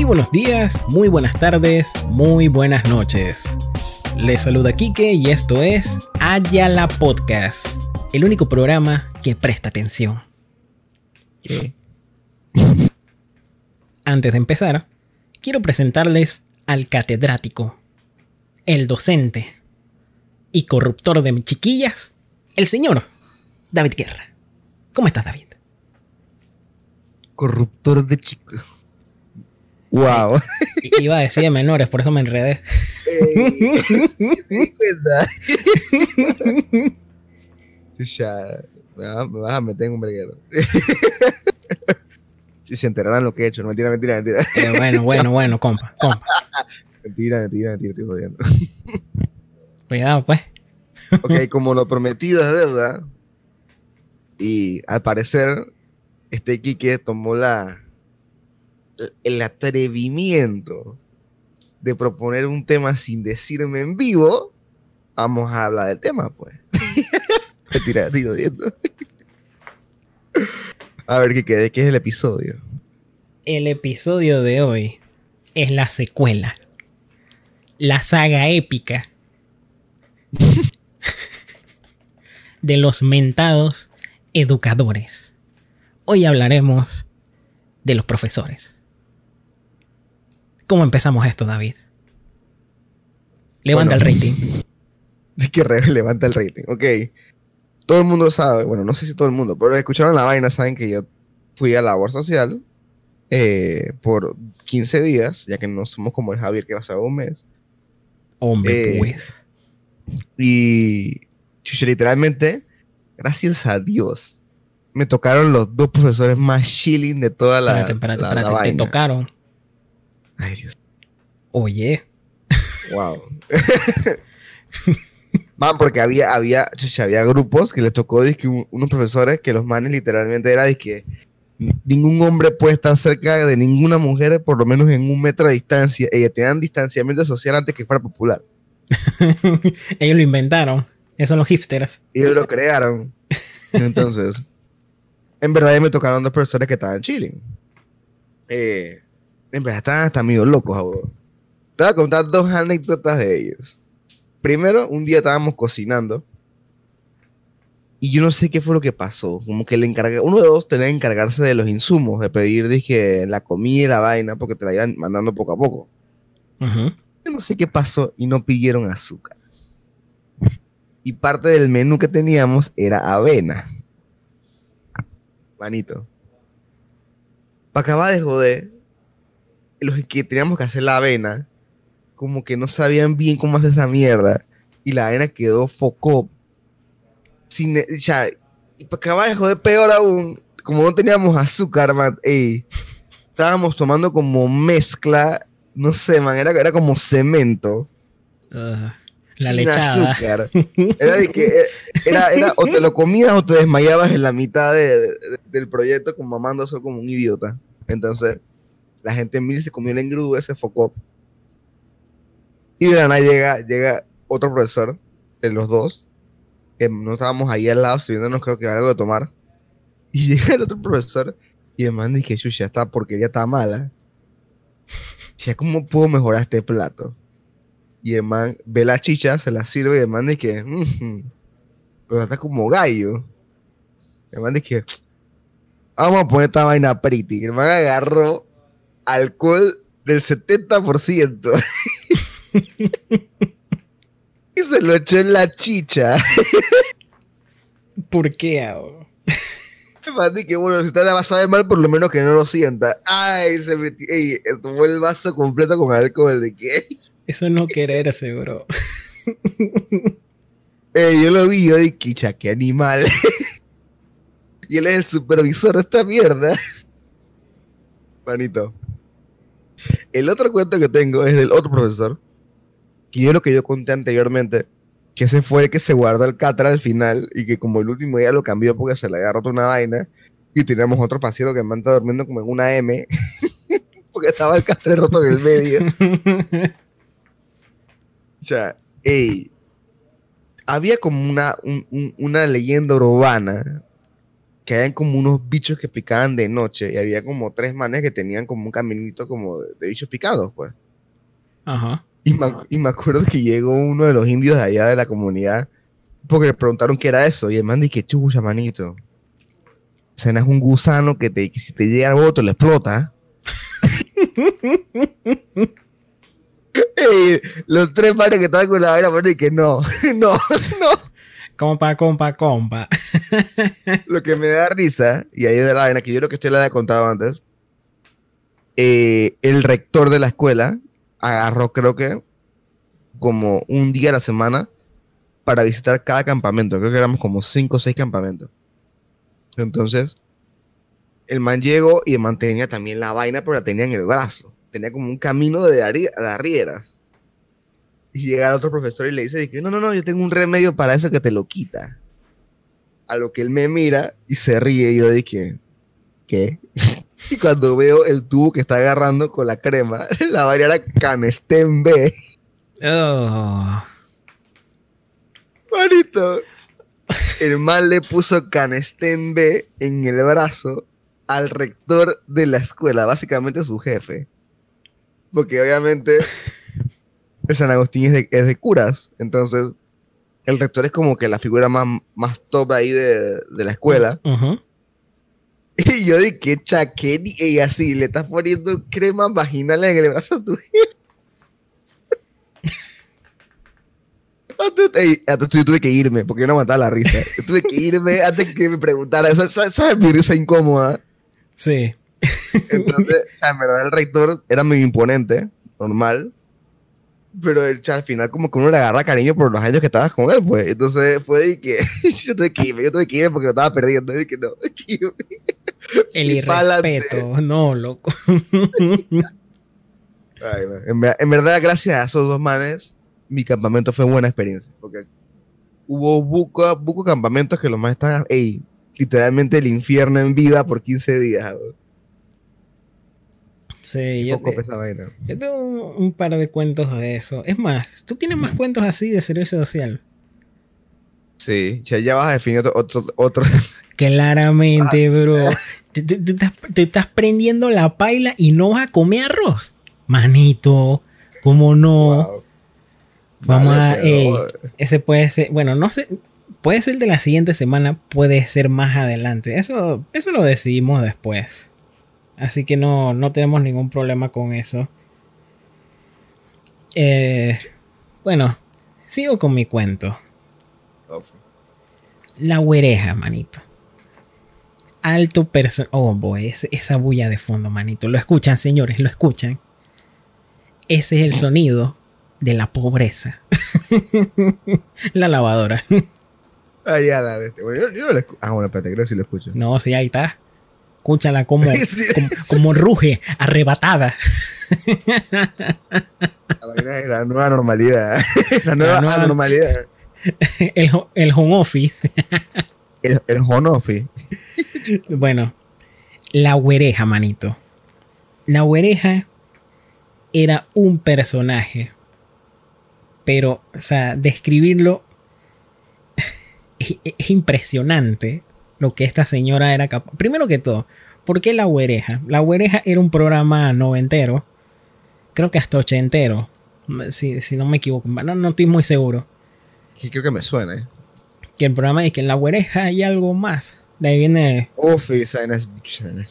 Muy buenos días, muy buenas tardes, muy buenas noches. Les saluda Kike y esto es Ayala Podcast, el único programa que presta atención. Antes de empezar, quiero presentarles al catedrático, el docente y corruptor de mis chiquillas, el señor David Guerra. ¿Cómo estás, David? Corruptor de chicos. Wow. Iba a decir de menores, por eso me enredé. ya, me vas a meter en un breguero. si se enteraran lo que he hecho, no mentira, mentira, mentira. Eh, bueno, bueno, bueno, compa, compa. Mentira, mentira, mentira, estoy jodiendo. Cuidado, pues. ok, como lo prometido es deuda, y al parecer, este Kike tomó la, el atrevimiento de proponer un tema sin decirme en vivo, vamos a hablar del tema, pues. Mentira, jodiendo. A ver, ¿qué, qué, ¿qué es el episodio? El episodio de hoy es la secuela. La saga épica de los mentados educadores. Hoy hablaremos de los profesores. ¿Cómo empezamos esto, David? Levanta el rating. Es que levanta el rating. Ok. Todo el mundo sabe, bueno, no sé si todo el mundo, pero escucharon la vaina, saben que yo fui a labor social eh, por 15 días, ya que no somos como el Javier que va a ser un mes. Hombre, eh, pues. Y literalmente, gracias a Dios, me tocaron los dos profesores más chilling de toda la. Espérate, espérate, te tocaron. Ay, Dios. Oye. Wow. Man, porque había, había, había grupos que les tocó que unos profesores que los manes literalmente era que ningún hombre puede estar cerca de ninguna mujer por lo menos en un metro de distancia. Ellos tenían distanciamiento social antes que fuera popular. Ellos lo inventaron. Esos son los hipsters. Ellos lo crearon. Entonces, en verdad me tocaron dos profesores que estaban chilling. Eh, en verdad estaban hasta medio locos, abuelo. Te voy a contar dos anécdotas de ellos. Primero, un día estábamos cocinando y yo no sé qué fue lo que pasó. Como que le encarga, uno de dos tenía que encargarse de los insumos, de pedir dije, la comida y la vaina, porque te la iban mandando poco a poco. Yo no sé qué pasó y no pidieron azúcar. Y parte del menú que teníamos era avena. Manito. Para acabar de joder, los que teníamos que hacer la avena, como que no sabían bien cómo hacer esa mierda. Y la avena quedó foco. Sin, ya, y para acabar de joder, peor aún, como no teníamos azúcar, man, ey, estábamos tomando como mezcla, no sé, man, era, era como cemento. la sin lechada. azúcar. Era de que era, era, o te lo comías o te desmayabas en la mitad del proyecto como mamando eso como un idiota. Entonces, la gente en mil se comió el engrudo ese focó. Y de la nada llega, llega otro profesor de los dos, que no estábamos ahí al lado sirviéndonos creo que algo de tomar. Y llega el otro profesor y el man dice, ya esta porquería está mala. Ya, ¿cómo puedo mejorar este plato? Y el man ve la chicha, se la sirve y el man dice, mmm, pero está como gallo. El man dice, vamos a poner esta vaina pretty. El man agarró alcohol del 70%. y se lo echó en la chicha. ¿Por qué hago? que bueno, si está la vas a ver mal, por lo menos que no lo sienta. Ay, se metió. Ey, tomó el vaso completo con alcohol. ¿De qué? Eso no quererse, bro. Ey, yo lo vi, yo dije, qué animal. y él es el supervisor de esta mierda. El otro cuento que tengo es del otro profesor, que yo lo que yo conté anteriormente, que ese fue el que se guardó el catra al final y que como el último día lo cambió porque se le había roto una vaina y teníamos otro paciente que me durmiendo como en una M porque estaba el catre roto en el medio. o sea, había como una, una leyenda urbana que habían como unos bichos que picaban de noche y había como tres manes que tenían como un caminito como de, de bichos picados, pues. Ajá. Y me, ac- y me acuerdo que llegó uno de los indios de allá de la comunidad porque le preguntaron qué era eso y el man dice, chucha, manito. Cena es un gusano que, te, que si te llega al voto le explota. Los tres manes que estaban con la vaina, man, y que no, no, no. Compa, compa, compa. Lo que me da risa, y ahí es la vaina que yo creo que usted le había contado antes, eh, el rector de la escuela agarró, creo que, como un día a la semana para visitar cada campamento. Creo que éramos como cinco o seis campamentos. Entonces, el man llegó y el man tenía también la vaina, pero la tenía en el brazo. Tenía como un camino de, de arrieras. Y llega el otro profesor y le dice, que no, no, no, yo tengo un remedio para eso que te lo quita. A lo que él me mira y se ríe y yo dije, ¿qué? y cuando veo el tubo que está agarrando con la crema, la vaina era Canestén B. Oh. Manito. El man le puso Canestén B en el brazo al rector de la escuela, básicamente su jefe. Porque obviamente San Agustín es de, es de curas, entonces el rector es como que la figura más, más top ahí de, de la escuela. Y yo dije, chaquén, y así, le estás poniendo crema vaginal en el brazo a tu ey, yo tuve que irme porque yo no aguantaba la risa. Yo tuve que irme antes que me preguntara. ¿Sabes, sabes- sabes mi risa incómoda? Sí. Entonces, en verdad, el rector era muy imponente, normal. Pero el, al final, como que uno le agarra cariño por los años que estabas con él, pues. Entonces, fue de que yo tuve que irme, yo tuve que irme porque lo estaba perdiendo. Y que no, que. El irrespeto. No, loco. Ay, en, en verdad, gracias a esos dos manes, mi campamento fue buena experiencia. Porque hubo buco, buco campamentos que los más están, ey, literalmente el infierno en vida por 15 días. Sí, yo, Poco te- vaina. yo tengo un, un par de cuentos de eso. Es más, tú tienes más cuentos así de servicio social. Sí, ya, ya vas a definir otro, otro, otro. Claramente, Ah. bro. Te, te- estás, te estás prendiendo la paila y no vas a comer arroz. Manito, ¿cómo no? Wow. Vamos Vale, a. ese puede ser. Bueno, no sé. Puede ser de la siguiente semana, puede ser más adelante. Eso, eso lo decidimos después. Así que no, no tenemos ningún problema con eso. Eh, bueno, sigo con mi cuento. La güereja, manito. Alto person... Oh, boy, ese- esa bulla de fondo, manito. Lo escuchan, señores, lo escuchan. Ese es el sonido de la pobreza. la lavadora. Ah, ya, la bestia. Bueno, yo, yo no lo escucho. Ah, bueno, espérate, creo que sí lo escucho. No, sí, ahí está. Escúchala como, Sí. como, como ruge, arrebatada. La nueva normalidad. la nueva nueva- anormalidad. El, el home office. El, el Honofi. Bueno, la güereja, manito. La güereja era un personaje. Pero, o sea, describirlo es, es impresionante lo que esta señora era capaz. Primero que todo, ¿por qué la güereja? La güereja era un programa noventero. Creo que hasta ochentero. Si, si no me equivoco. No, no estoy muy seguro. Que creo que me suena, ¿eh? Que el programa es que en la güereja hay algo más. De ahí viene Uf, esa es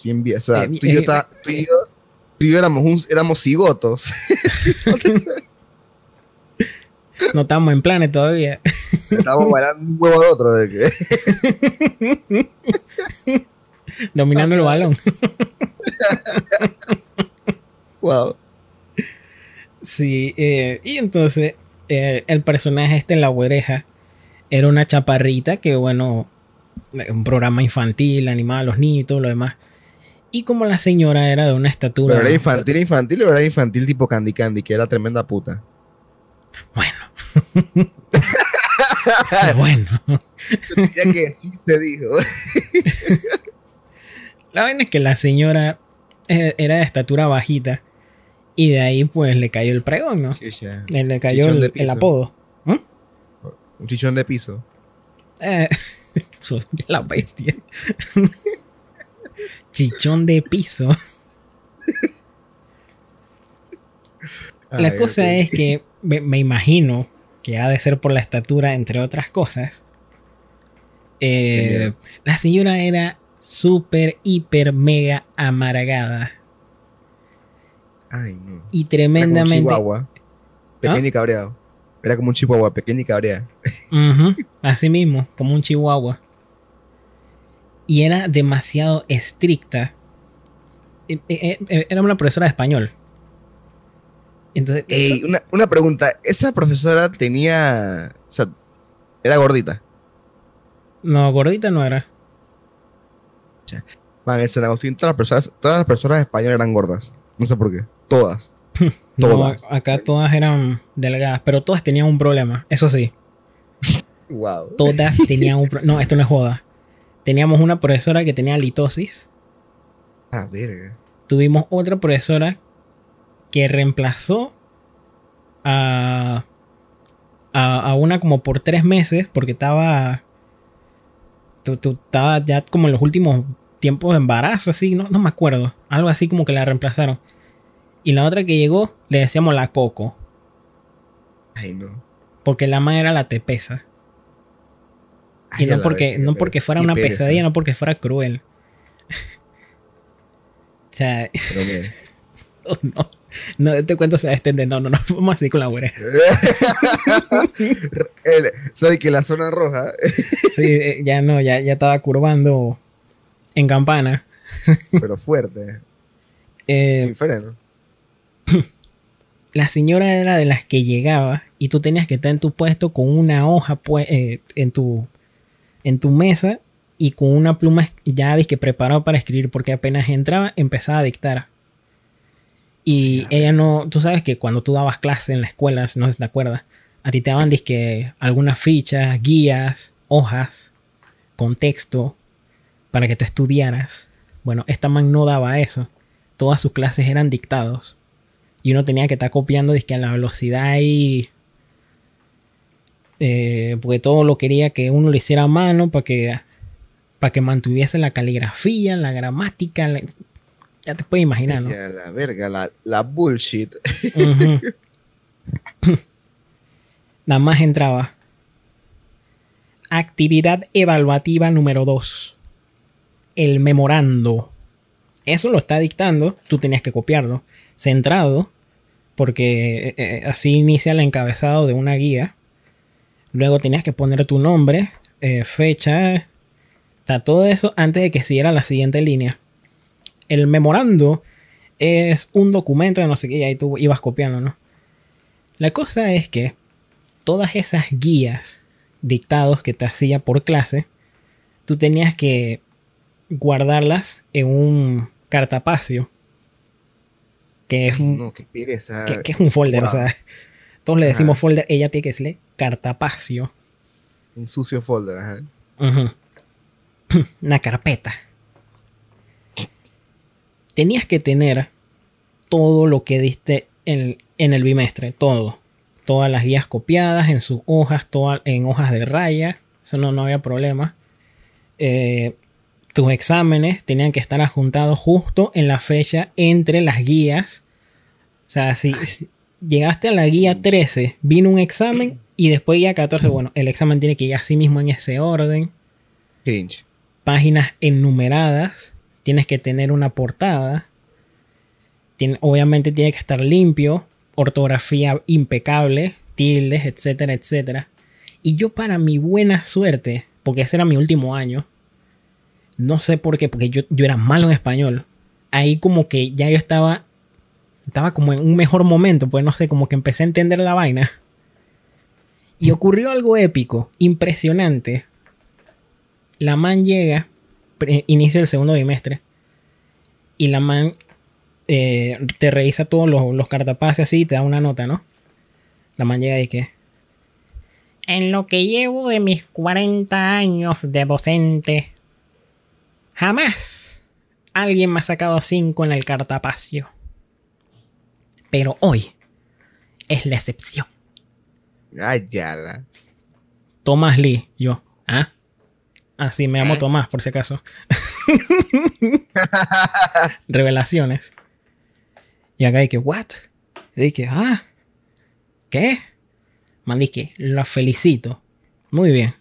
bien vieja. O sea, Eh, tú y yo, eh, ta- tú y yo, tú y yo éramos, un- éramos cigotos. No estamos en planes todavía. Estábamos bailando un huevo al otro. De que, Dominando el balón. wow. Sí, eh, y entonces eh, el personaje este en la güereja era una chaparrita que, bueno, un programa infantil, animaba a los niños y todo lo demás. Y como la señora era de una estatura. ¿Pero era infantil, infantil o era infantil tipo Candy Candy, que era tremenda puta? Bueno. Bueno. Ya que sí se dijo. La vaina es que la señora eh, era de estatura bajita. Y de ahí, pues, le cayó el pregón, ¿no? Chicha. Eh, Le cayó el, apodo. ¿Mm? Un chichón de piso. Eh, la bestia. Chichón de piso. La cosa es que me, me imagino que ha de ser por la estatura, entre otras cosas. Eh, la señora era súper, hiper, mega amargada. Ay, no. Y Era como un tremendamente. chihuahua. Pequeño ¿Ah? y cabreado. Era como un chihuahua, pequeño y cabreado. Así mismo, como un chihuahua. Y era demasiado estricta. Eh, eh, Era una profesora de español. Entonces, Ey, una, una pregunta. ¿Esa profesora tenía. O sea, era gordita? no, gordita no era. Man, en San Agustín todas las personas, todas las personas españolas eran gordas. No sé por qué. Todas. No, Todas. acá todas eran delgadas, pero todas tenían un problema. Eso sí, Wow. todas tenían un problema. No, esto no es joda. Teníamos una profesora que tenía litosis. Ah, verga. Tuvimos otra profesora que reemplazó a, a, a una como por tres meses porque estaba, tu- tu- estaba ya como en los últimos tiempos de embarazo, así, no, no me acuerdo. Algo así como que la reemplazaron. Y la otra que llegó le decíamos la Coco, Ay, no. porque la más era la tepesa. Y Ay, a no porque, no porque fuera una pereza. pesadilla, no porque fuera cruel. o sea, Pero. oh, no. No, este cuento se va a extender. No, no, no. Vamos a seguir con la. El- ¿Sabes que la zona roja? Sí, eh, ya no, ya, ya estaba curvando en campana. pero fuerte. Eh, sin freno. la señora era de las que llegaba y tú tenías que estar en tu puesto con una hoja pue- eh, en, tu, en tu mesa y con una pluma ya que preparado para escribir porque apenas entraba empezaba a dictar. Y ella no, tú sabes que cuando tú dabas clase en la escuela, si no sé si te acuerdas, a ti te daban disque algunas fichas, guías, hojas, contexto para que tú estudiaras. Bueno, esta man no daba eso. Todas sus clases eran dictados. Y uno tenía que estar copiando disque a la velocidad y. eh, porque todo lo quería que uno lo hiciera a mano para que. Para que mantuviese la caligrafía, la gramática. la- ya te puedes imaginar, ¿no? Ya, la verga, la, la bullshit. Nada más entraba. Actividad evaluativa número 2. El memorando. Eso lo está dictando, tú tenías que copiarlo. Centrado, porque eh, eh, así inicia el encabezado de una guía. Luego tenías que poner tu nombre, eh, fecha, está todo eso antes de que siguiera la siguiente línea. El memorando es un documento de no sé qué, y ahí tú ibas copiando, ¿no? La cosa es que todas esas guías dictados que te hacía por clase, tú tenías que guardarlas en un cartapacio. Que es un, No, que, que es un folder, Wow. o sea, todos le decimos Ajá. folder, ella tiene que decirle cartapacio. Un sucio folder, ajá. Una carpeta. Tenías que tener todo lo que diste en, en el bimestre, todo. Todas las guías copiadas en sus hojas, todas en hojas de raya. Eso no, no había problema. Eh, tus exámenes tenían que estar adjuntados justo en la fecha entre las guías. O sea, si, si llegaste a la guía 13, vino un examen y después guía 14, bueno, el examen tiene que ir así mismo en ese orden Cringe. páginas enumeradas, tienes que tener una portada, obviamente tiene que estar limpio, ortografía impecable, tildes, etcétera, etcétera. Y yo para mi buena suerte, porque ese era mi último año, no sé por qué, porque yo, yo era malo en español, ahí como que ya yo estaba, estaba como en un mejor momento, pues no sé, como que empecé a entender la vaina. Y ocurrió algo épico, impresionante. La man llega, inicio del segundo bimestre, y la man eh, te revisa todos los, los así y te da una nota, ¿no? La man llega y que... En lo que llevo de mis 40 años de docente, jamás alguien me ha sacado 5 en el cartapacio. Pero hoy es la excepción. Ay, ya la. Thomas Lee, yo, ¿ah? Ah, sí, me llamo Tomás, por si acaso. Revelaciones. Y acá dije, ¿what? Y dije, ah, ¿qué? Man, dije, lo felicito. Muy bien.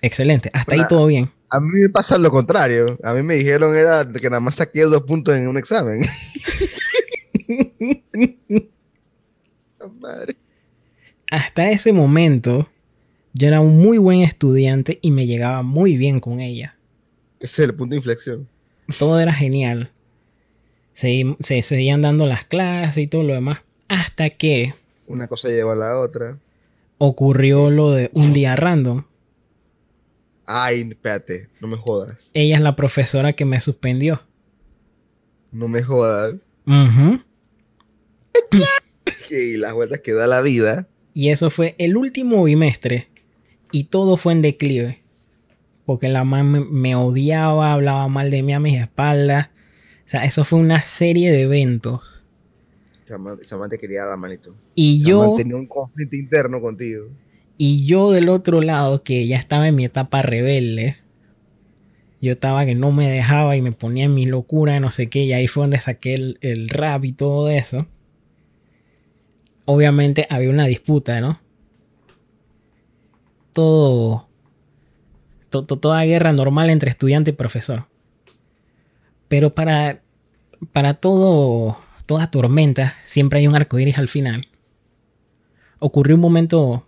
Excelente. Hasta ahí todo bien. A mí me pasa lo contrario. A mí me dijeron era que nada más saqué dos puntos en un examen. Madre. Hasta ese momento, yo era un muy buen estudiante y me llegaba muy bien con ella. Ese es el punto de inflexión. Todo era genial. Se, se seguían dando las clases y todo lo demás. Hasta que Una cosa lleva a la otra. ocurrió lo de un día random. Ay, espérate, no me jodas. Ella es la profesora que me suspendió. No me jodas. Y las vueltas que da la vida. Y eso fue el último bimestre. Y todo fue en declive. Porque la mamá me, odiaba, hablaba mal de mí a mis espaldas. O sea, eso fue una serie de eventos. Te quería dar, manito. Y yo, tenía un conflicto interno contigo. y yo del otro lado, que ya estaba en mi etapa rebelde. Yo estaba que no me dejaba y me ponía en mi locura, no sé qué. Y ahí fue donde saqué el, el rap y todo eso. Obviamente había una disputa, ¿no? Todo, to- to- toda guerra normal entre estudiante y profesor. Pero para, para todo, toda tormenta siempre hay un arco iris al final. Ocurrió un momento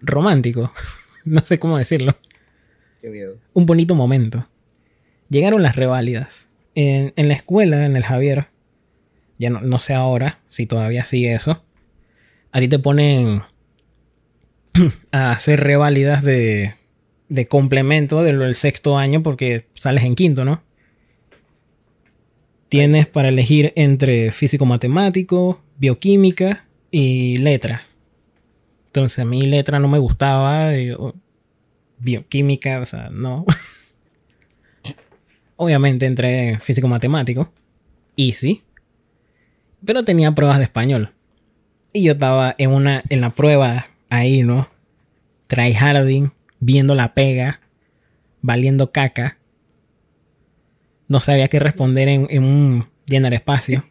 romántico, no sé cómo decirlo, Qué miedo. un bonito momento. Llegaron las reválidas. En, en la escuela, en el Javier, ya no, no sé ahora si todavía sigue eso. A ti te ponen a hacer reválidas de, de complemento del sexto año porque sales en quinto, ¿no? Tienes para elegir entre físico-matemático, bioquímica y letra. Entonces a mí letra no me gustaba, o- bioquímica, o sea, no. Obviamente entré en físico-matemático, easy, pero tenía pruebas de español. Y yo estaba en una en la prueba ahí, ¿no? Tryharding, viendo la pega, valiendo caca. No sabía qué responder en, un llenar espacio.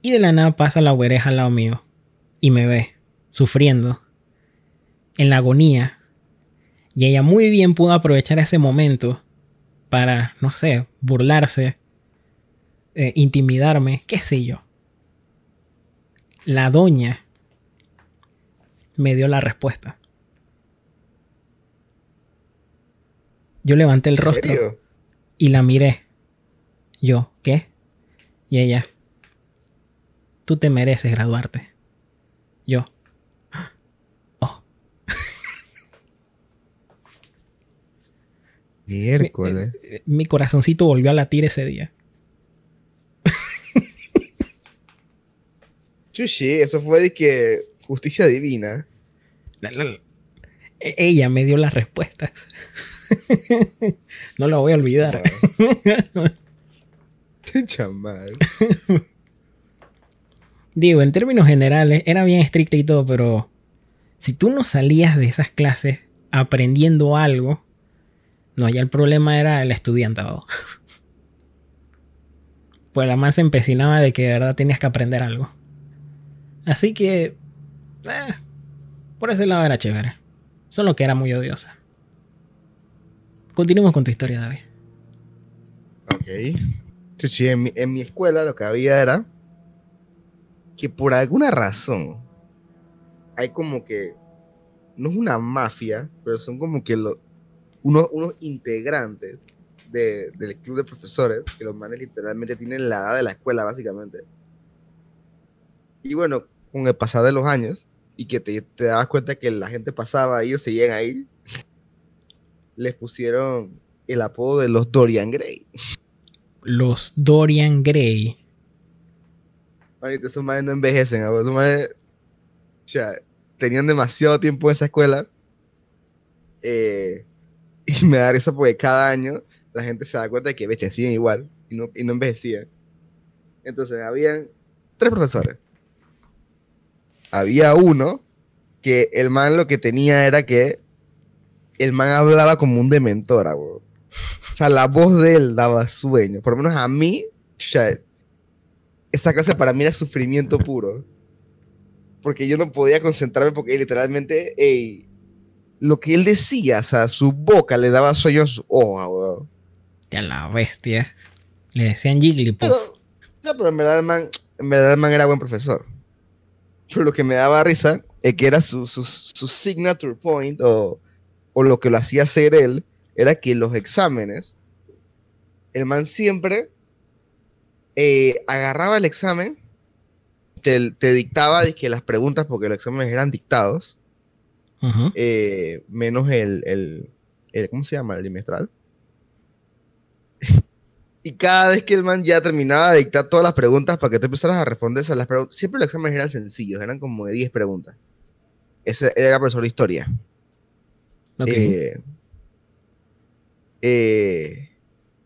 Y de la nada pasa la güereja al lado mío y me ve sufriendo en la agonía. Y ella muy bien pudo aprovechar ese momento para, no sé, burlarse, eh, intimidarme, qué sé yo. La doña me dio la respuesta. Yo levanté el ¿En rostro serio? y la miré. Yo, ¿qué? Y ella, tú te mereces graduarte. Yo, oh, Miércoles. eh, mi corazoncito volvió a latir ese día. Chuchi, eso fue de que justicia divina. La- la- la- e- Ella me dio las respuestas. no lo voy a olvidar. Chamal. Digo, en términos generales, era bien estricta y todo, pero si tú no salías de esas clases aprendiendo algo, no, ya el problema era el estudiantado. Pues la más se empecinaba de que de verdad tenías que aprender algo. Así que, eh, por ese lado era chévere. Solo que era muy odiosa. Continuemos con tu historia, David. Ok. En mi, en mi escuela lo que había era que por alguna razón hay como que, no es una mafia, pero son como que lo- unos, unos integrantes de- del club de profesores, que los manes literalmente tienen la edad de la escuela, básicamente. Y bueno, con el pasar de los años, y que te, te dabas cuenta que la gente pasaba, ellos seguían ahí, les pusieron el apodo de los Dorian Gray. Los Dorian Gray. Manito, esos manes no envejecen, abuelo. Esos manes, o sea, tenían demasiado tiempo en esa escuela. eh, y me da risa porque cada año la gente se da cuenta de que siguen igual y no, y no envejecían. Entonces, habían tres profesores. Había uno que el man lo que tenía era que el man hablaba como un dementora, weón. O sea, la voz de él daba sueño. Por lo menos a mí, chucha, esa clase para mí era sufrimiento puro. Porque yo no podía concentrarme porque literalmente, ey, lo que él decía, o sea, su boca le daba sueño a su hoja, weón. Ya la bestia. Le decían Jigglypuff. Pero, ya, pero en verdad el man, en verdad el man era buen profesor. Pero lo que me daba risa es que era su, su, su signature point o, o lo que lo hacía hacer él, era que los exámenes, el man siempre eh, agarraba el examen, te, te dictaba que las preguntas, porque los exámenes eran dictados, eh, menos el, el, el- ¿cómo se llama? El trimestral. Y cada vez que el man ya terminaba de dictar todas las preguntas para que tú empezaras a responder esas las preguntas, siempre los exámenes eran sencillos, eran como de 10 preguntas. Ese era profesor de historia. Ok. Eh, eh,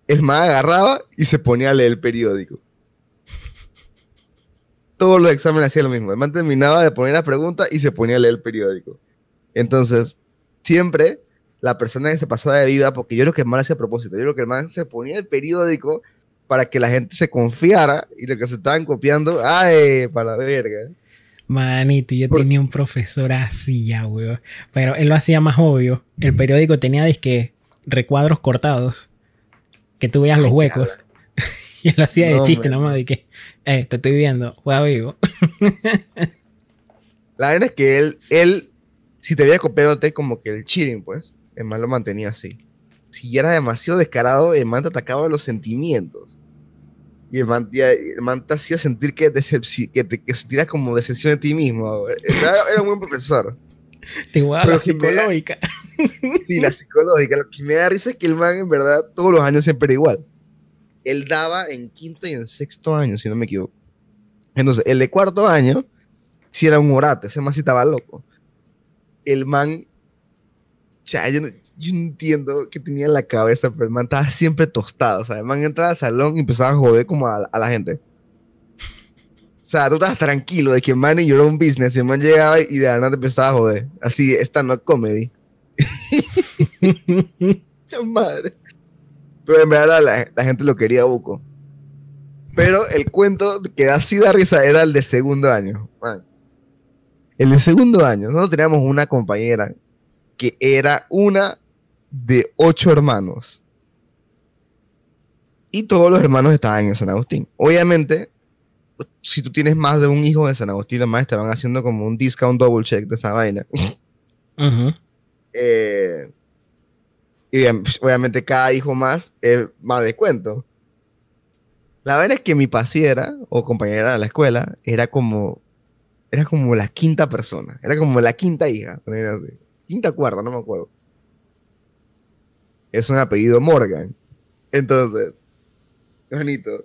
el man agarraba y se ponía a leer el periódico. Todos los exámenes hacían lo mismo. El man terminaba de poner la pregunta y se ponía a leer el periódico. Entonces, siempre la persona que se pasaba de vida, porque yo creo que el man hacía a propósito, yo creo que el man se ponía el periódico para que la gente se confiara y lo que se estaban copiando, ¡ay! Para la verga. Manito, yo Por- tenía un profesor así ya, weón. Pero él lo hacía más obvio. El periódico tenía disque recuadros cortados. Que tú veas los huecos. Y él lo hacía de chiste man. nomás de que, eh, te estoy viendo, juega vivo. La verdad es que él, él, si te veía copiándote como que el cheating, pues, el man lo mantenía así. Si era demasiado descarado, el man te atacaba los sentimientos. Y el man, ya- el man te hacía sentir que, que, te, que sentieras como decepción de ti mismo. Era, era un buen profesor. Te jugaba Pero la si me da- psicológica. Sí, la psicológica. Lo que me da risa es que el man, en verdad, todos los años siempre era igual. Él daba en quinto y en sexto año, si no me equivoco. Entonces, el de cuarto año, si era un orate, ese man sí estaba loco. El man, ya, yo no, yo no entiendo qué tenía en la cabeza, pero el man estaba siempre tostado. O sea, el man entraba al salón y empezaba a joder como a, a la gente. O sea, tú estabas tranquilo de que el man y yo era un business, y el man llegaba y de la nada empezaba a joder. Así, esta no es comedy. Madre. Pero en verdad la, la gente lo quería buco. Pero el cuento que así da risa era el de segundo año. man. El de segundo año, nosotros teníamos una compañera que era una de ocho hermanos. Y todos los hermanos estaban en San Agustín. Obviamente, si tú tienes más de un hijo de San Agustín, los más te van haciendo como un discount double check de esa vaina. Ujú. Eh, y obviamente cada hijo más es más descuento. La verdad es que mi pasiera o compañera de la escuela era como era como la quinta persona, era como la quinta hija, así. Quinta cuarta, no me acuerdo. Es un apellido Morgan. Entonces, bonito.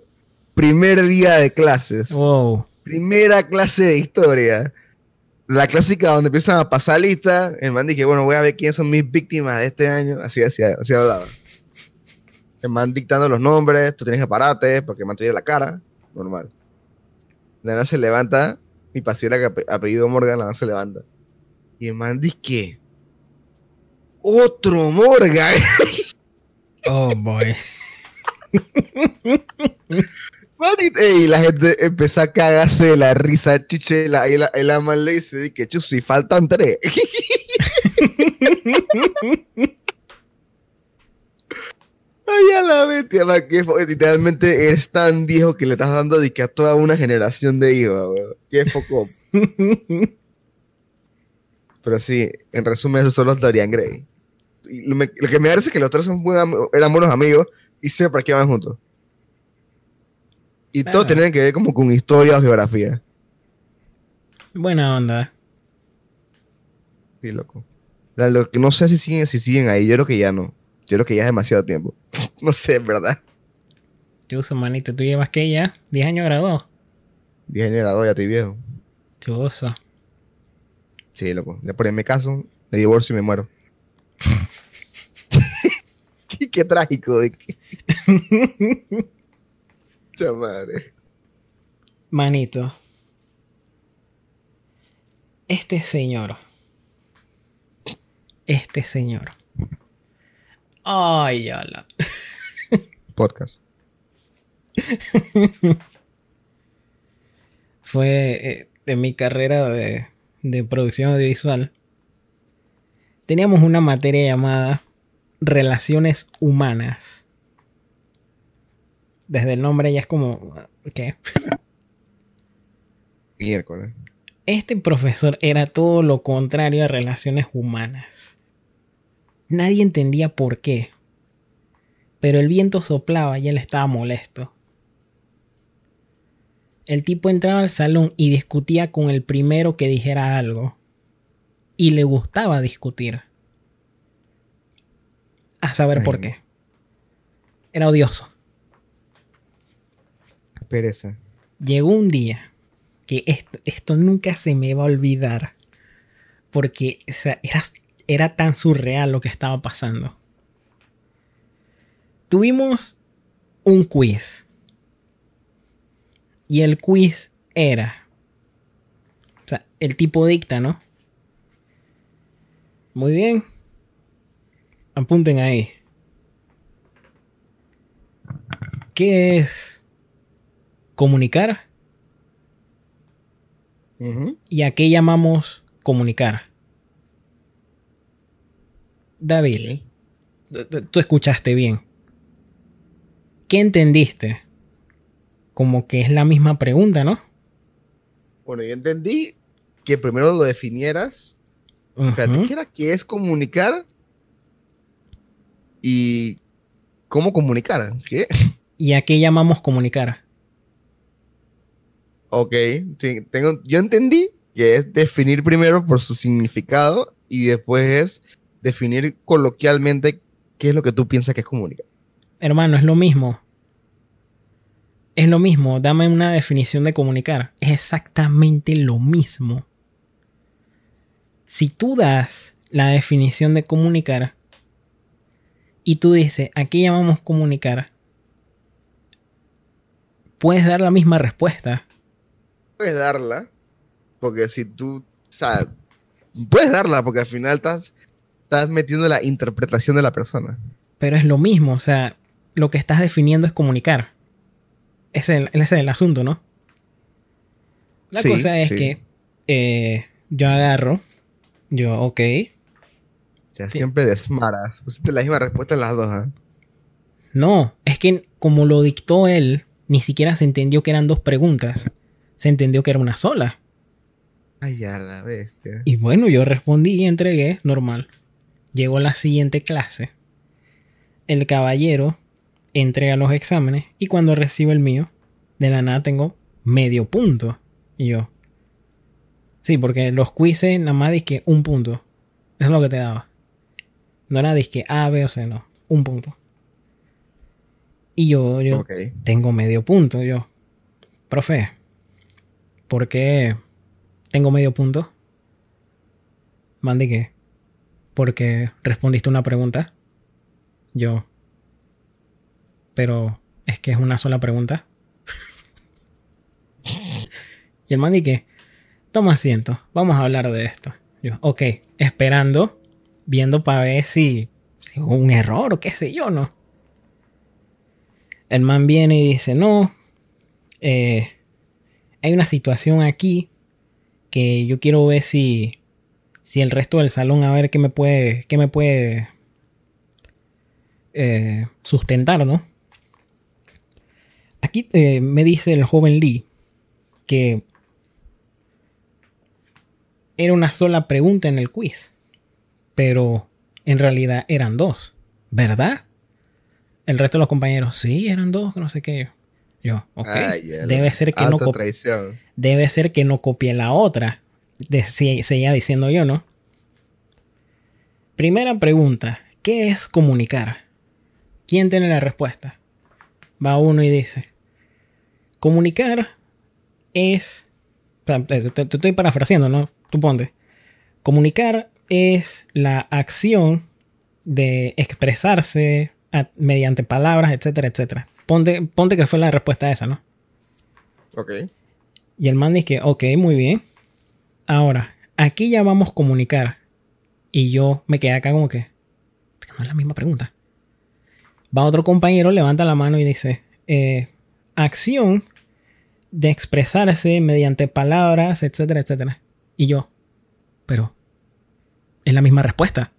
Primer día de clases. Wow. Primera clase de historia. La clásica donde empiezan a pasar lista. El man dije, bueno, voy a ver quiénes son mis víctimas de este año. Así, así, así hablaba. El man dictando los nombres, tú tienes que pararte porque el man la cara. Normal. La nana se levanta, mi pasiera que ape- apellido Morgan, la nana se levanta. Y el man dice que. ¡Otro Morgan! Oh boy. Y, la gente empezó a cagarse de la risa, chiche, la, y la, y la man le dice di que chusi, faltan tres. Ay, a la bestia, que literalmente eres tan viejo que le estás dando de que a toda una generación de hijos, weón. Qué foco. Pero sí, en resumen, esos son los Dorian Gray. Y lo, me- lo que me parece es que los tres son eran buenos amigos y siempre practicaban juntos. Y todos Ah. tenían que ver como con historia o geografía. Buena onda. Sí, loco. La- lo que no sé si siguen, si siguen ahí. Yo creo que ya no. Yo creo que ya es demasiado tiempo. no sé, en verdad. Chuso, manito, tú llevas que ya 10 años graduado. 10 años grado, ya estoy viejo. Chuso. Sí, loco. Ahí me caso, me divorcio y me muero. qué, qué trágico. De que... Cha madre. Manito. Este señor. Este señor. Ay, ya la. Podcast. Fue eh, de mi carrera de, de producción audiovisual. Teníamos una materia llamada Relaciones Humanas. Desde el nombre ya es como. ¿Qué? Miércoles. Este profesor era todo lo contrario a relaciones humanas. Nadie entendía por qué. Pero el viento soplaba y él estaba molesto. El tipo entraba al salón y discutía con el primero que dijera algo. Y le gustaba discutir. A saber por qué. Era odioso. Pereza. Llegó un día que esto, esto nunca se me va a olvidar. Porque o sea, era, era tan surreal lo que estaba pasando. Tuvimos un quiz. Y el quiz era. O sea, el tipo dicta, ¿no? Muy bien. Apunten ahí. ¿Qué es comunicar? ¿Y a qué llamamos comunicar? David, tú escuchaste bien. ¿Qué entendiste? Como que es la misma pregunta, ¿no? Bueno, yo entendí que primero lo definieras. Espérate, Ujú. ¿qué era? ¿Qué es comunicar? Y cómo comunicar. ¿Qué? ¿Y a qué llamamos comunicar? Ok, sí, tengo, yo entendí que es definir primero por su significado y después es definir coloquialmente qué es lo que tú piensas que es comunicar. Hermano, es lo mismo. Es lo mismo. Dame una definición de comunicar. Es exactamente lo mismo. Si tú das la definición de comunicar y tú dices, ¿a qué llamamos comunicar? Puedes dar la misma respuesta. Puedes darla, porque si tú, o sea, puedes darla porque al final estás, estás metiendo la interpretación de la persona. Pero es lo mismo. O sea, lo que estás definiendo es comunicar. Ese es el, ese es el asunto, ¿no? La Sí, cosa es sí. que eh, yo agarro, yo, ok, sea, siempre desmaras. Pusiste la misma respuesta en las dos, ¿ah? No, es que como lo dictó él, ni siquiera se entendió que eran dos preguntas. Se entendió que era una sola. Ay, ya la bestia. Y bueno, yo respondí y entregué, normal. Llegó la siguiente clase. El caballero entrega los exámenes y cuando recibo el mío, de la nada tengo medio punto. Y yo. Sí, porque los quizzes nada más que un punto. Eso es lo que te daba. No era disque A, B o C, no. Un punto. Y yo, yo, tengo medio punto. Yo, profe, ¿por qué tengo medio punto? Mande que, porque respondiste una pregunta. Yo, pero es que es una sola pregunta. y el man que, toma asiento, vamos a hablar de esto. Yo, ok, esperando, viendo para ver si, hubo un error o qué sé yo, ¿no? El man viene y dice, no, eh, hay una situación aquí que yo quiero ver si, si el resto del salón, a ver qué me puede, qué me puede eh, sustentar, ¿no? Aquí eh, me dice el joven Lee que era una sola pregunta en el quiz, pero en realidad eran dos, ¿verdad? El resto de los compañeros, sí, eran dos, que no sé qué. Yo, ok. Ay, debe ser que no debe ser que no copié la otra. Seguía diciendo yo, ¿no? Primera pregunta. ¿Qué es comunicar? ¿Quién tiene la respuesta? Va uno y dice. Comunicar es... sea, Te, te- te estoy parafraseando, ¿no? Tú ponte. Comunicar es la acción de expresarse a- mediante palabras, etcétera, etcétera. Ponte, ponte que fue la respuesta esa, ¿no? Ok. Y el man dice, ok, muy bien. Ahora, aquí ya vamos a comunicar. Y yo me quedé acá como que, no es la misma pregunta. Va otro compañero, levanta la mano y dice, eh, acción de expresarse mediante palabras, etcétera, etcétera. Y yo, pero es la misma respuesta.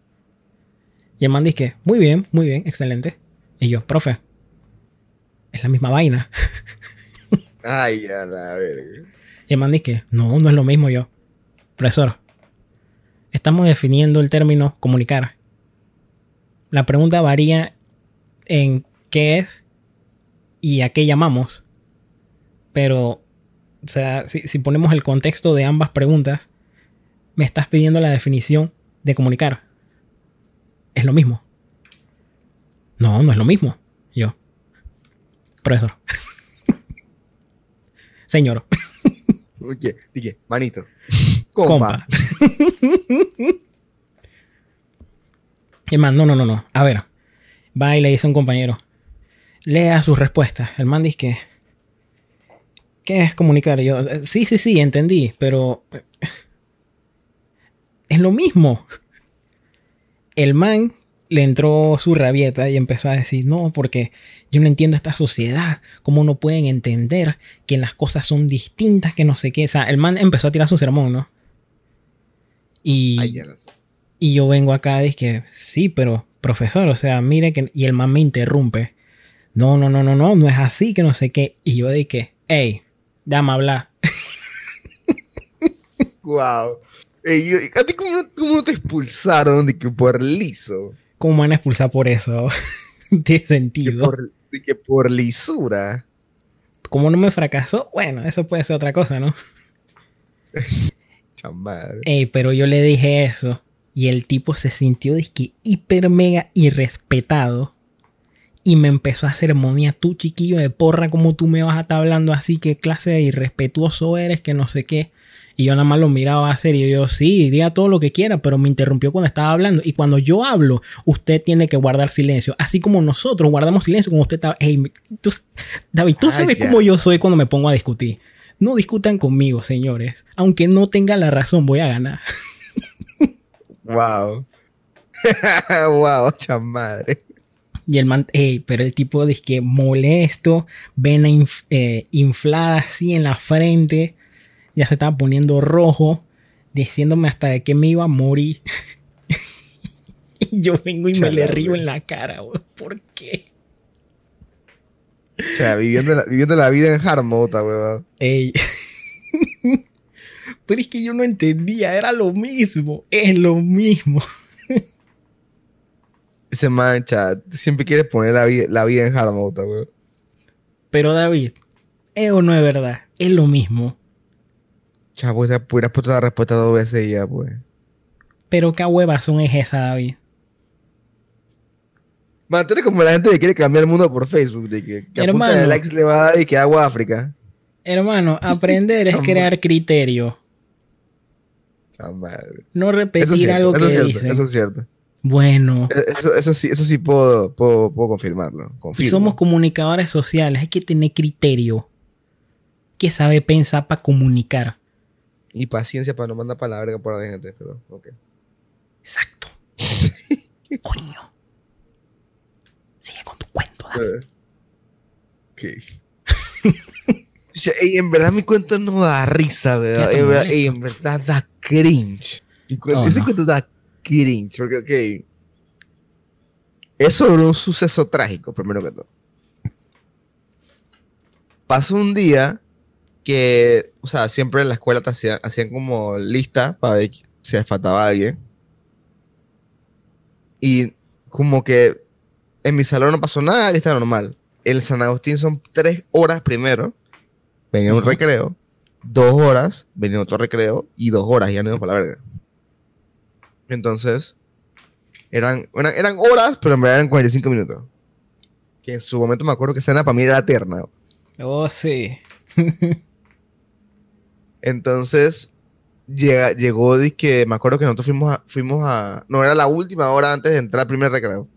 Y el man dice, muy bien, muy bien, excelente. Y yo, profe, es la misma vaina. Ay, a la verga. Y el man dice, no, no es lo mismo yo. Profesor, estamos definiendo el término comunicar. La pregunta varía en qué es y a qué llamamos. Pero, o sea, si, si ponemos el contexto de ambas preguntas, me estás pidiendo la definición de comunicar. Es lo mismo. No, no es lo mismo. Yo. Profesor. Señor. Oye, dije, manito. Compa. Compa. No, no, no, no. A ver. Va y le dice a un compañero. Lea sus respuestas. El man dice que. ¿Qué es comunicar? Y yo, "Eh, sí, sí, sí, entendí, pero. eh, Es lo mismo. El man le entró su rabieta y empezó a decir, no, porque yo no entiendo esta sociedad, cómo no pueden entender que las cosas son distintas, que no sé qué. O sea, el man empezó a tirar su sermón, ¿no? Y, Ay, y yo vengo acá y que sí, pero profesor, o sea, mire que... Y el man me interrumpe. No, no, no, no, no, no es así, que no sé qué. Y yo dije, hey, déjame hablar. Wow. Ey, yo- ¿A ti cómo, cómo te expulsaron de que por liso? ¿Cómo me van a expulsar por eso? de Que sentido. por, de que por lisura. Como no me fracasó, bueno, eso puede ser otra cosa, ¿no? Ey, pero yo le dije eso. Y el tipo se sintió disque hiper mega irrespetado. Y me empezó a hacer monía, tú chiquillo de porra, como tú me vas a estar hablando así, qué clase de irrespetuoso eres, que no sé qué. Y yo nada más lo miraba a serio. Y yo, sí, diga todo lo que quiera, pero me interrumpió cuando estaba hablando. Y cuando yo hablo, usted tiene que guardar silencio. Así como nosotros guardamos silencio cuando usted está. Ey, tú- David, tú Ah, sabes cómo yo soy cuando me pongo a discutir. No discutan conmigo, señores. Aunque no tenga la razón, voy a ganar. Wow. wow, chamadre. Y el man, ey, pero el tipo dice que molesto, vena inf- eh, inflada así en la frente, ya se estaba poniendo rojo, diciéndome hasta de que me iba a morir. y yo vengo y me le río en la cara, güey. ¿Por qué? O sea, viviendo la, viviendo la vida en Harmota, weón. Ey. pero es que yo no entendía, era lo mismo, es lo mismo. Ese mancha, siempre quiere poner la, vi- la vida en Harmota, weón. Pero David, ¿es o no es verdad? Es lo mismo. Chavo, esa hubieras puesto la respuesta dos veces y ya, pues. Pero qué huevazón es esa, David. Man, tú eres como la gente que quiere cambiar el mundo por Facebook, de que, que punta de Hermano. likes le va a dar y que agua África. Hermano, aprender es crear criterio. Chamadre. No Eso repetir es cierto, algo eso que es cierto, dicen. eso es cierto. Bueno, Eh, Eso, eso sí, eso sí puedo, puedo, puedo confirmarlo. Confirmo. somos comunicadores sociales, hay que tener criterio. Que sabe pensar para comunicar. Y paciencia para no mandar para la verga por la gente, pero ok. Exacto. Coño. Sigue con tu cuento, David. Eh. Ok. Ey, en verdad mi cuento no da risa, ¿verdad? En verdad, ey, en verdad da cringe. Oh, ese no. cuento da cringe, porque, ok. Es sobre un suceso trágico, primero que todo. Pasó un día que, o sea, siempre en la escuela te hacían, hacían como lista para ver si faltaba alguien. Y como que en mi salón no pasó nada, lista normal. En San Agustín son tres horas primero, venía un recreo, dos horas, venía otro recreo, y dos horas, ya no íbamos para la verga. Entonces, eran, eran, eran horas, pero en verdad eran 45 minutos. Que en su momento me acuerdo que esa era para mí era eterna. Oh, sí. Entonces, llega, llegó, que me acuerdo que nosotros fuimos a, fuimos a, no, era la última hora antes de entrar al primer recreo.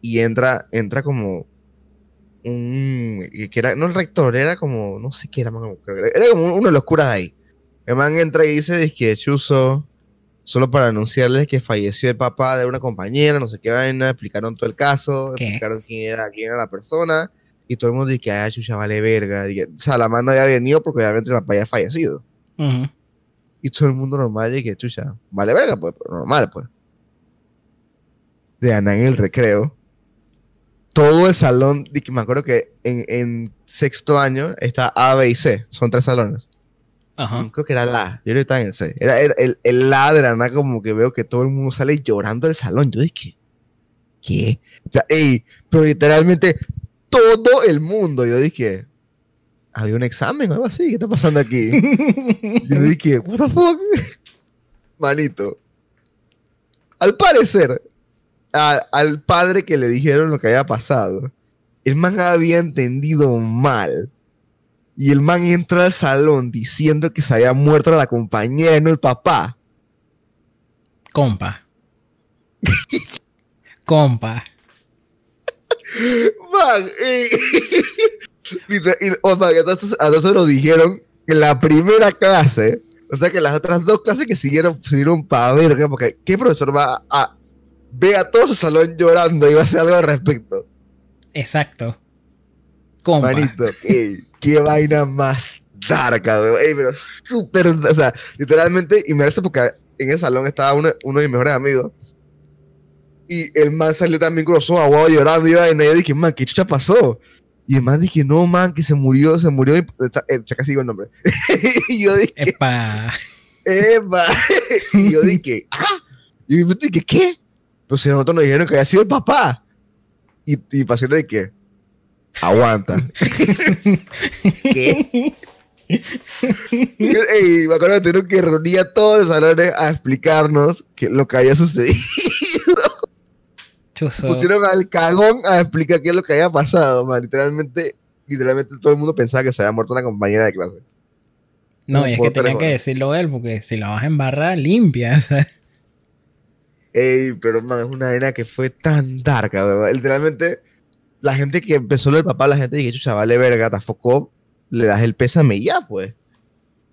Y entra, entra como un, que era, no el rector, era como, no sé qué era, man, creo que era, era como uno de los curas de ahí. El man entra y dice, que Chuzo, solo para anunciarles que falleció el papá de una compañera, no sé qué vaina, explicaron todo el caso, ¿Qué? explicaron quién era, quién era la persona, y todo el mundo dice que, ay, chucha, vale verga. Dije, o sea, la mano había venido porque obviamente el papá había fallecido. Ujú. Y todo el mundo normal, y que, chucha, vale verga, pues, pero normal, pues. De Ana en el recreo. Todo el salón, me acuerdo que en, en sexto año está A, B y C, son tres salones. Ajá. Creo que era la. Yo estaba en el C. Era el, el, el la de la nada, como que veo que todo el mundo sale llorando del salón. Yo dije, ¿qué? O sea, ey, pero literalmente todo el mundo. Yo dije, ¿había un examen o algo así? ¿Qué está pasando aquí? Yo dije, ¿what the fuck? Manito. Al parecer, a- al padre que le dijeron lo que había pasado, el man había entendido mal. Y el man entró al salón diciendo que se había muerto la compañera, no el papá. Compa. Compa. Man, y, y- oh, man, a todos, a nos dijeron en la primera clase, o sea que las otras dos clases que siguieron, siguieron para verga, porque ¿qué profesor va a, ver a todo su salón llorando y va a hacer algo al respecto? Exacto. Compa. Manito, ey, qué vaina más darka, weón. Ey, pero súper, o sea, literalmente, y me parece porque en ese salón estaba uno, uno de mis mejores amigos. Y el man salió también ojos aguados llorando y vaina, y yo dije, man, ¿qué chucha pasó? Y el man dije, no, man, que se murió, se murió, y, está- eh, ya casi digo el nombre. y yo dije, Epa. Eva. y yo dije, ah. Y yo dije, ¿qué? Pues si nosotros nos dijeron que había sido el papá. Y, y pasó de que, aguanta. ¿Qué? Ey, me acuerdo que tuvieron que reunir a todos los salones a explicarnos que lo que había sucedido. Pusieron al cagón a explicar qué es lo que había pasado, man. Literalmente, literalmente todo el mundo pensaba que se había muerto una compañera de clase. No, y es que tenía que decirlo él, porque si la vas a embarrar, limpia. ¿sabes? Ey, pero man, es una arena que fue tan darka, weón. Literalmente, la gente que empezó lo del papá, la gente dije, chucha, vale verga, te afocó, le das el pésame y ya, pues.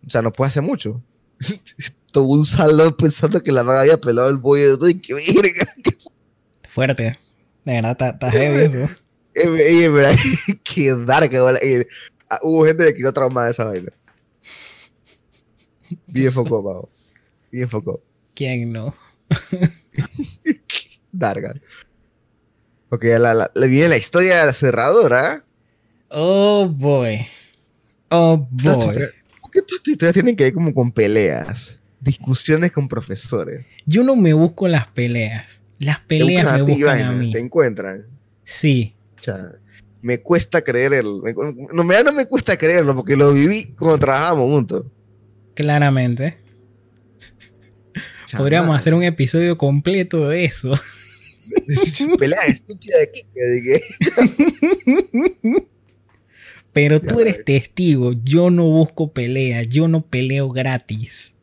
O sea, no puede hacer mucho. Todo un salón pensando que la man había pelado el bollo y que verga. Fuerte. De verdad, está heavy eso. Ey, en verdad, qué. Ey, ah, Hubo gente que quedó traumada de esa vaina. Bien focó, pavo. Bien focó. ¿Quién no? Darga. Ok, la, la, le viene la historia de la cerradora. Oh boy. Oh boy. ¿Por qué todas tus historias tienen que ver como con peleas? Discusiones con profesores. Yo no me busco las peleas. Las peleas buscan me a buscan a mí. Te encuentran. Sí. Me cuesta creerlo. No, me, no me cuesta creerlo porque lo viví cuando trabajamos juntos. Claramente. Podríamos hacer un episodio completo de eso. Pelea estúpida de. Pero tú eres testigo. Yo no busco pelea. Yo no peleo gratis.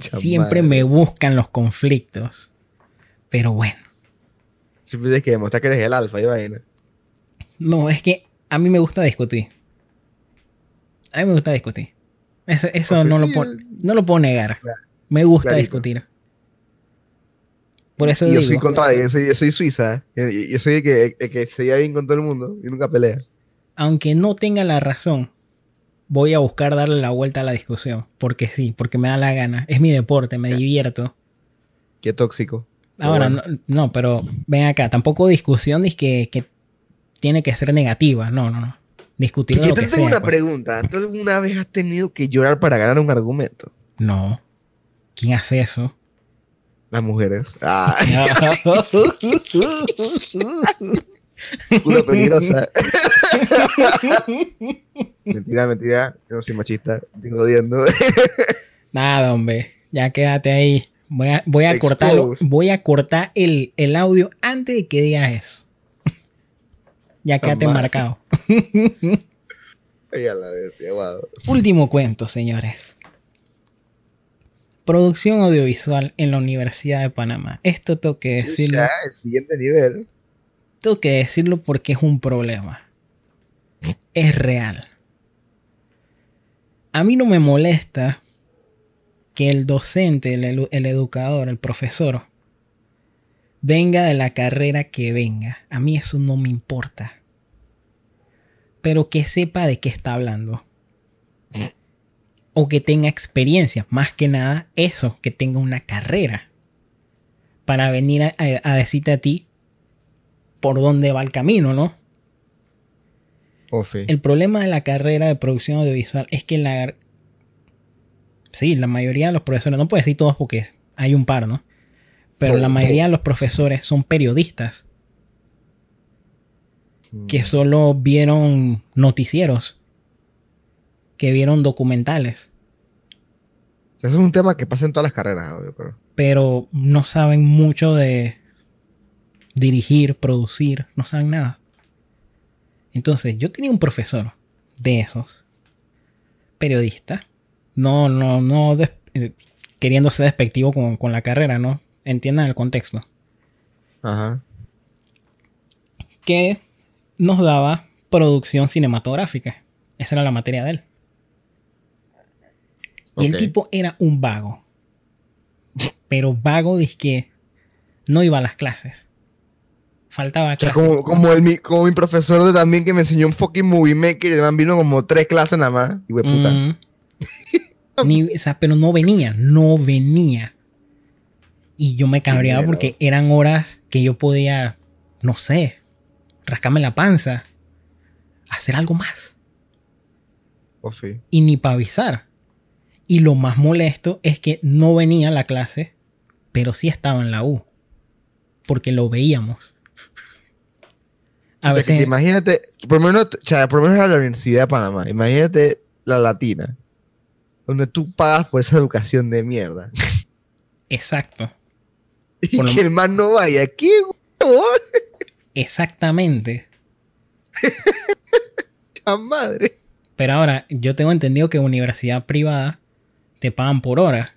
Siempre me buscan los conflictos. Pero bueno. Siempre tienes que demostrar que eres el alfa vaina. No, es que a mí me gusta discutir. A mí me gusta discutir. Eso, eso Pues no, lo puedo, no lo puedo negar. Claro. Me gusta Clarito. discutir. Por eso yo digo, soy contrario, yo soy, yo soy suiza. Yo, yo soy el que, el que se lleva bien con todo el mundo y nunca pelea. aunque no tenga la razón, voy a buscar darle la vuelta a la discusión. Porque sí, porque me da la gana. Es mi deporte, me divierto. Qué tóxico. Ahora, bueno. no, no, pero ven acá, tampoco discusión es que, que tiene que ser negativa. No, no, no. Discutir Yo te tengo sea, una pues. pregunta. ¿Tú alguna vez has tenido que llorar para ganar un argumento? No. ¿Quién hace eso? Las mujeres. Ah, peligrosa. mentira, mentira. Yo no soy machista. Estoy jodiendo. Nada, hombre. Ya quédate ahí. Voy a, voy a cortarlo. Voy a cortar el, el audio antes de que digas eso. ya quédate Toma. marcado. La bestia, wow. Último cuento, señores. Producción audiovisual en la Universidad de Panamá. Esto tengo que decirlo. Ya, el siguiente nivel. Tengo que decirlo porque es un problema. Es real. A mí no me molesta que el docente, el, el educador, el profesor, venga de la carrera que venga. A mí eso no me importa. Pero que sepa de qué está hablando. O que tenga experiencia. Más que nada eso, que tenga una carrera. Para venir a, a- a decirte a ti por dónde va el camino, ¿no? Ofe. El problema de la carrera de producción audiovisual es que la. Sí, la mayoría de los profesores, no puedo decir todos porque hay un par, ¿no? Pero la mayoría de los profesores son periodistas que solo vieron noticieros, que vieron documentales, Eso es un tema que pasa en todas las carreras, obvio, pero. pero no saben mucho de dirigir, producir, no saben nada. Entonces, yo tenía un profesor de esos, periodista, no, no, no des- eh, queriendo ser despectivo con, con la carrera, ¿no? Entiendan el contexto. Ajá. Que nos daba producción cinematográfica. Esa era la materia de él. Y el tipo era un vago. Pero vago de que no iba a las clases. Faltaba O sea, clases. como, como, el, mi, como mi profesor de también que me enseñó un fucking movie maker y el man vino como tres clases nada más. Y puta. Mm. Ni- o sea, pero no venía, no venía. Y yo me cabreaba porque eran horas que yo podía, no sé, rascarme la panza, hacer algo más. Ofi. Y ni para avisar. Y lo más molesto es que no venía a la clase, pero sí estaba en la U. Porque lo veíamos. A O sea, que te imagínate, por lo menos, o sea, por lo menos era la Universidad de Panamá. Imagínate la latina. Donde tú pagas por esa educación de mierda. exacto, Y Por lo- que el man no vaya. ¿Qué huevón? exactamente. ¡La madre! Pero ahora, yo tengo entendido que universidad privada te pagan por hora.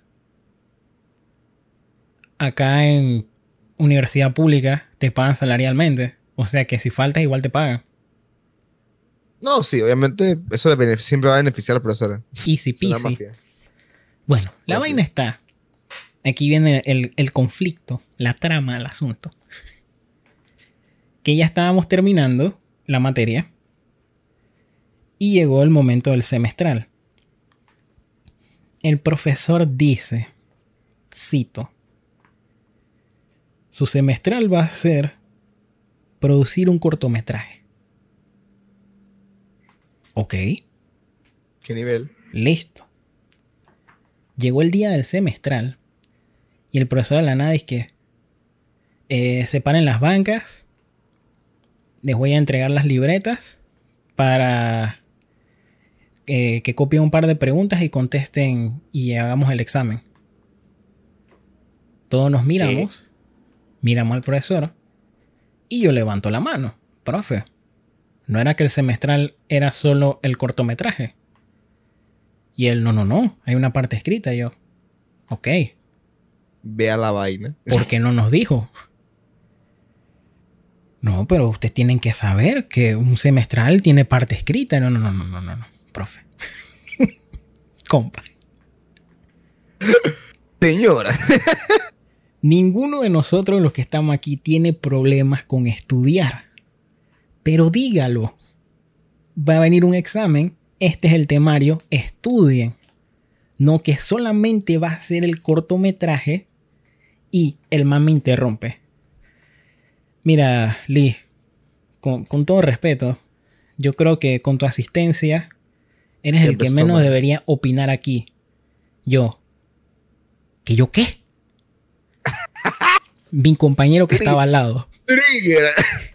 Acá en universidad pública te pagan salarialmente. O sea que si faltas igual te pagan. No, sí, obviamente eso siempre va a beneficiar a la profesora. Easy peasy. mafia. Bueno, la vaina está. Aquí viene el, el conflicto, la trama del asunto. Que ya estábamos terminando la materia. Y llegó el momento del semestral. El profesor dice, cito, su semestral va a ser producir un cortometraje. Ok. ¿Qué nivel? Listo. Llegó el día del semestral y el profesor de la nada es que eh, separen las bancas. Les voy a entregar las libretas para eh, que copien un par de preguntas y contesten y hagamos el examen. Todos nos miramos, miramos al profesor y yo levanto la mano. Profe, no era que el semestral era solo el cortometraje. Y él, no, no, no, hay una parte escrita. Y yo, ok, Vea la vaina. ¿por qué no nos dijo? No, pero ustedes tienen que saber que un semestral tiene parte escrita. No, no, no, no, no, no, profe. Compa. Señora. Ninguno de nosotros los que estamos aquí tiene problemas con estudiar. Pero dígalo. Va a venir un examen. Este es el temario. Estudien. No que solamente va a ser el cortometraje y el man me interrumpe. Mira, Lee, con, con todo respeto, yo creo que con tu asistencia eres el que menos toma. debería opinar aquí. Yo. ¿Que yo qué? Mi compañero que estaba al lado.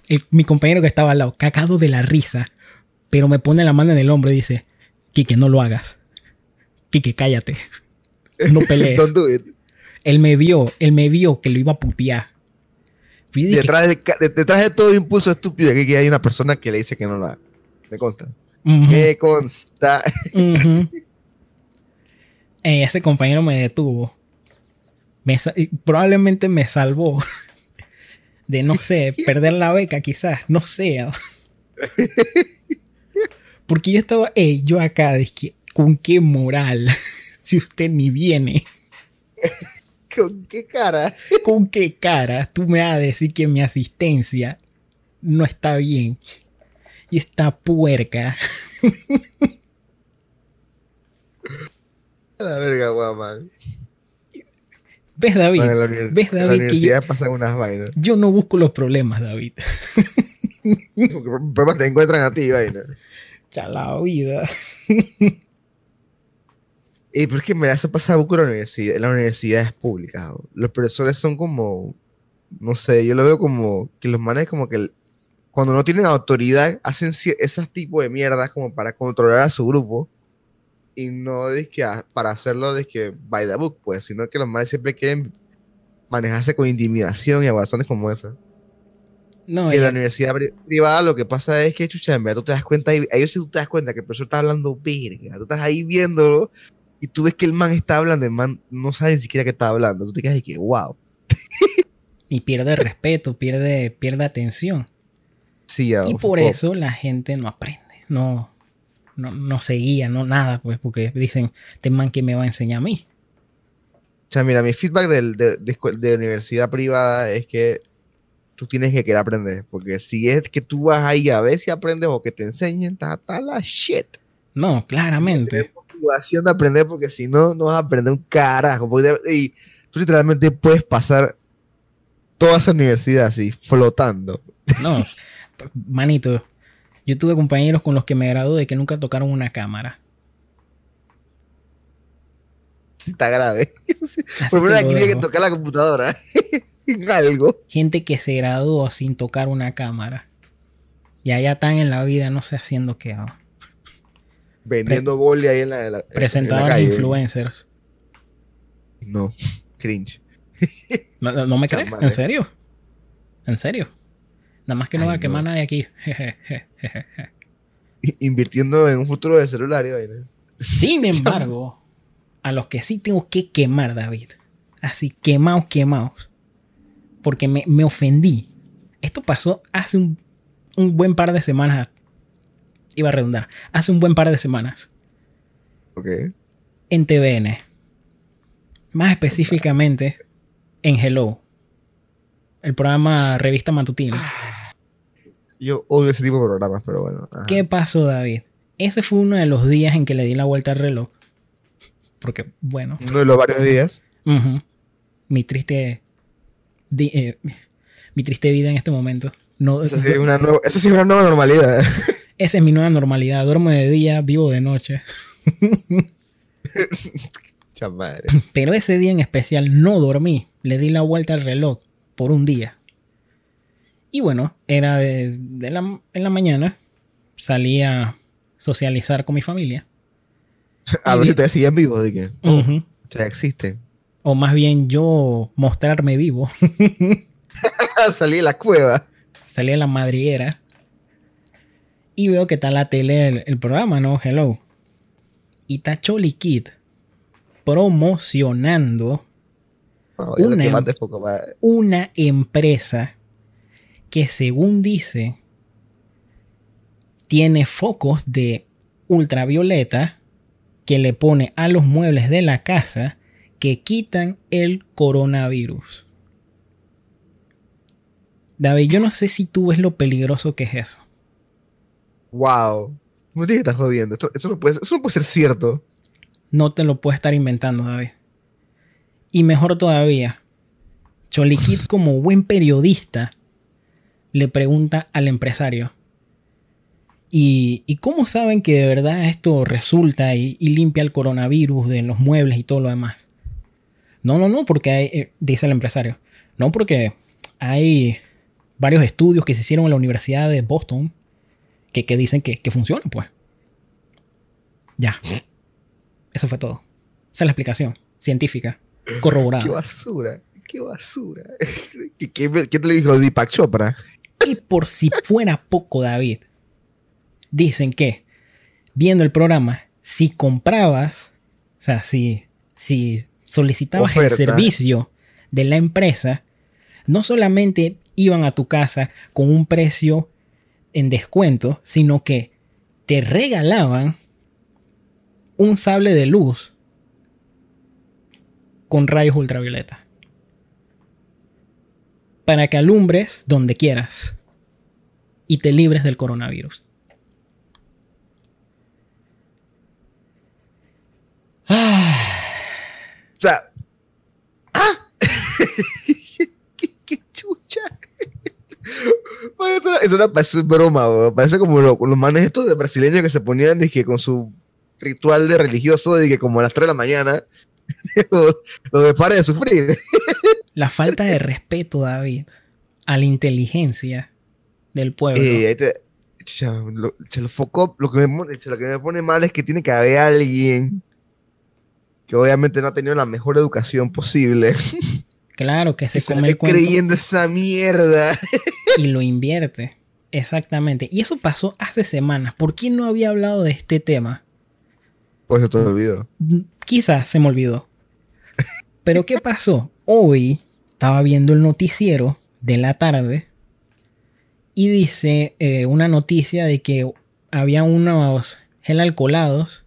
El- mi compañero que estaba al lado, cagado de la risa, pero me pone la mano en el hombro y dice, Kike, no lo hagas. Kike, cállate. No pelees. Don't do it. él me vio, él me vio que lo iba a putear. Detrás de, detrás de todo impulso estúpido aquí hay una persona que le dice que no lo haga. Me consta. "Ujú, Me consta. ujú". Eh, ese compañero me detuvo. Me probablemente me salvó de, no sé, perder la beca quizás, no sé. Porque yo estaba, "Ey, yo acá, dije, ¿con qué moral? si usted ni viene. ¿Con qué cara? ¿Con qué cara tú me vas a decir que mi asistencia no está bien? Y está puerca. A la verga, guapa. ¿Ves, David? Bueno, la, ¿Ves, en la David? Que yo, universidad pasan unas vainas. yo no busco los problemas, David. Porque problemas te encuentran a ti, vaina. Ya la vida. Y pero es que mira, eso pasa mucho en la universidad, en las universidades públicas. ¿no? Los profesores son como, no sé, yo lo veo como que los manes como que cuando no tienen autoridad hacen esas tipos de mierdas como para controlar a su grupo y no de que a- para hacerlo de que by the book, pues, sino que los manes siempre quieren manejarse con intimidación y aguazones como esa. No, Y en la universidad pri- privada lo que pasa es que, chucha, en verdad tú te das cuenta, ahí sí tú te das cuenta que el profesor está hablando verga, tú estás ahí viéndolo y tú ves que el man está hablando, el man no sabe ni siquiera qué está hablando, tú te quedas y que, wow. y pierde respeto, pierde, pierde atención. Y por eso la gente no aprende, no, no, no se guía, no nada, pues, porque dicen, este man que me va a enseñar a mí. O sea, mira, mi feedback del- de, de, de universidad privada es que tú tienes que querer aprender, porque si es que tú vas ahí a ver si aprendes o que te enseñen, está, la shit. No, claramente. Tienes motivación de aprender porque si no, no vas a aprender un carajo. porque- y tú literalmente puedes pasar toda esa universidad así, flotando. No, manito, yo tuve compañeros con los que me gradué que nunca tocaron una cámara. Sí, está grave. Así Por lo menos aquí tiene que tocar la computadora. algo. Gente que se graduó sin tocar una cámara. Y allá están en la vida, no sé haciendo qué. ah. Vendiendo boli ahí en la, en la- en la Presentadores influencers. No, cringe. No, no- me crees, Chamare. ¿en serio? ¿En serio? Nada más que no Ay, va a no. quemar nadie aquí. Invirtiendo en un futuro de celular vaina. Sin embargo, a los que sí tengo que quemar, David. Así, quemados, quemados. Porque me, me ofendí. Esto pasó hace un, un buen par de semanas. Iba a redundar. Hace un buen par de semanas. Ok. En TVN. Más específicamente en Hello. El programa Revista Matutina. Yo odio ese tipo de programas, pero bueno. ajá. ¿Qué pasó, David? Ese fue uno de los días en que le di la vuelta al reloj. Porque, bueno, Uno de los varios días. mi triste. di- eh, mi triste vida en este momento. No, Esa sí es una nueva, esa sí es una nueva normalidad. esa es mi nueva normalidad. Duermo de día, vivo de noche. Chamadre. Pero ese día en especial no dormí. Le di la vuelta al reloj por un día. Y bueno, era de, de la, en la mañana. Salí a socializar con mi familia. A ver si todavía siguen vivos, de que Ujú. ya existen. O más bien yo mostrarme vivo. Salí de la cueva. Salí a la madriguera. Y veo que está la tele el, el programa, ¿no? Hello. Y está Choli Kid promocionando Una- te poco más. una empresa que según dice tiene focos de ultravioleta que le pone a los muebles de la casa que quitan el coronavirus. David, yo no sé si tú ves lo peligroso que es eso. Wow. No te estás jodiendo. Esto, eso, no puede, eso no puede ser cierto. No te lo puedes estar inventando, David. Y mejor todavía, Choliquit como buen periodista le pregunta al empresario. ¿Y, y cómo saben que de verdad esto resulta y, limpia el coronavirus de los muebles y todo lo demás? No, no, no, porque eh, dice el empresario. No, porque hay varios estudios que se hicieron en la Universidad de Boston que, que dicen que, que funciona, pues. Ya. Eso fue todo. Esa es la explicación científica, Qué corroborada. basura. Qué basura. ¿Qué, qué, qué te lo dijo Deepak Chopra? Y por si fuera poco, David, dicen que viendo el programa, si comprabas, o sea, si, si solicitabas Oferta. el servicio de la empresa, no solamente iban a tu casa con un precio en descuento, sino que te regalaban un sable de luz con rayos ultravioleta. Para que alumbres donde quieras y te libres del coronavirus. O sea. ¡Ah! ¿Qué, qué chucha? Eso, eso no parece broma. Parece como lo- los manes estos de brasileños que se ponían con su ritual de religioso como a las 3 de la mañana lo, lo de de sufrir. La falta de respeto, David, a la inteligencia del pueblo. Eh, ahí te- chucha, lo- se lo focó. Lo que, me, pone- lo que me pone mal es que tiene que haber alguien que obviamente no ha tenido la mejor educación posible. claro que se que se come el cuento creyendo esa mierda. y lo invierte. Exactamente. Y eso pasó hace semanas. ¿Por qué no había hablado de este tema? Pues se te olvidó. Quizás se me olvidó. Pero ¿qué pasó? Hoy estaba viendo el noticiero de la tarde y dice eh, una noticia de que había unos gel alcoholados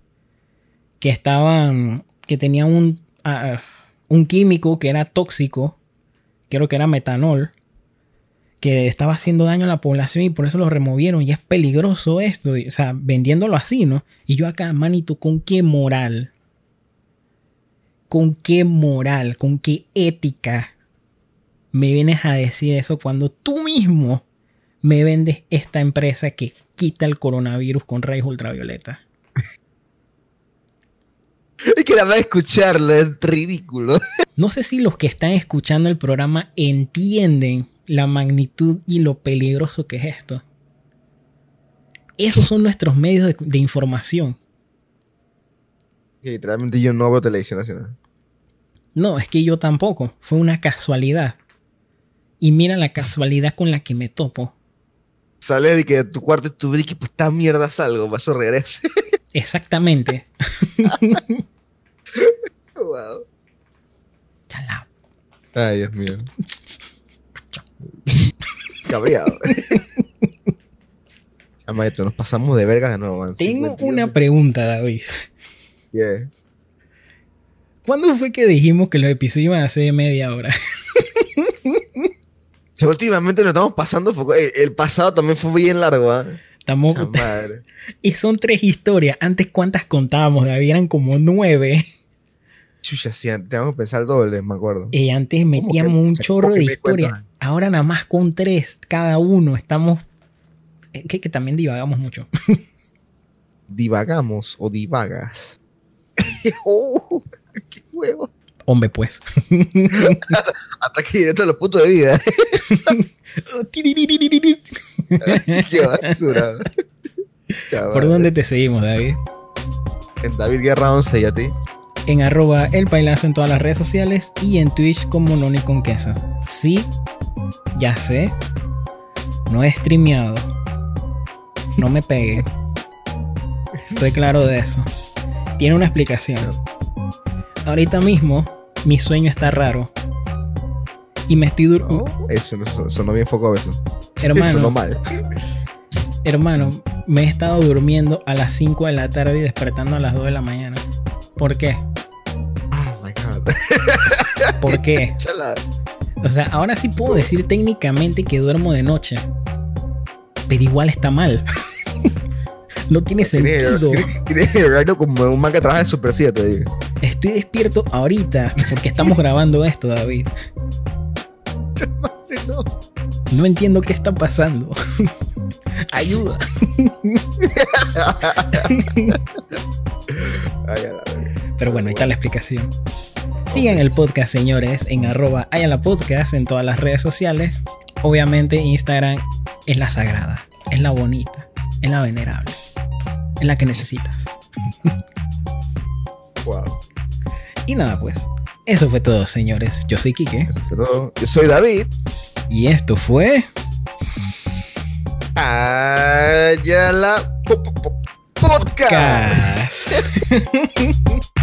que estaban, que tenían un, ah, un químico que era tóxico, creo que era metanol, que estaba haciendo daño a la población y por eso lo removieron y es peligroso esto, o sea, vendiéndolo así, ¿no? Y yo acá, manito, ¿con qué moral? ¿Con qué moral? ¿Con qué ética me vienes a decir eso cuando tú mismo me vendes esta empresa que quita el coronavirus con rayos ultravioleta? Es que la va a escucharlo, es ridículo. No sé si los que están escuchando el programa entienden la magnitud y lo peligroso que es esto. Esos son nuestros medios de, de información. Que literalmente yo no veo televisión nacional. No, es que yo tampoco. Fue una casualidad. Y mira la casualidad con la que me topo. Sales de que de tu cuarto y tú ves que pues esta mierda salgo, para eso regrese. Exactamente. wow. Chala. Ay, Dios mío. Cabreado. Amaito, nos pasamos de verga de nuevo. man. Tengo 51. una pregunta, David. Yeah. ¿Cuándo fue que dijimos que los episodios iban a ser de media hora? Últimamente nos estamos pasando. eh, El pasado también fue bien largo, ¿ah? Estamos, madre. y son tres historias. Antes, ¿cuántas contábamos? David? Eran como nueve. Chucha, sí, tengo que pensar doble, me acuerdo. Y antes ¿Cómo metíamos que- un chorro de me historia. cuentas? Ahora nada más con tres cada uno. Estamos. eh, Que, que también divagamos mucho. Divagamos o divagas. oh, ¡Qué huevo! Hombre, pues. Ataque directo a los puntos de vida. ¡Qué basura! Chaval. ¿Por dónde te seguimos, David? En David Guerra 11 y a ti. En arroba el pailazo en todas las redes sociales y en Twitch como Noni con queso. Sí, ya sé. No he streameado. No me pegue. Estoy claro de eso. Tiene una explicación. Ahorita mismo mi sueño está raro. Y me estoy dur- No, eso no sonó, sonó bien foco eso. Hermano. Sonó mal. Hermano, me he estado durmiendo a las 5 de la tarde y despertando a las 2 de la mañana. ¿Por qué? Oh my god. ¿Por qué? Chala. O sea, ahora sí puedo decir técnicamente que duermo de noche. Pero igual está mal. No tiene sentido. el horario como un man que trabaja en Super 7, digo. Estoy despierto ahorita porque estamos grabando esto, David. No. No entiendo qué está pasando. Ayuda. Pero bueno, ahí está la explicación. Sigan el podcast, señores, en arroba la podcast en todas las redes sociales. Obviamente Instagram es la sagrada, es la bonita, es la venerable, es la que necesitas. Wow. Y nada, pues, eso fue todo, señores. Yo soy Kike Eso fue todo. Yo soy David. y esto fue... Ayala po- po- po- Podcast. Cas.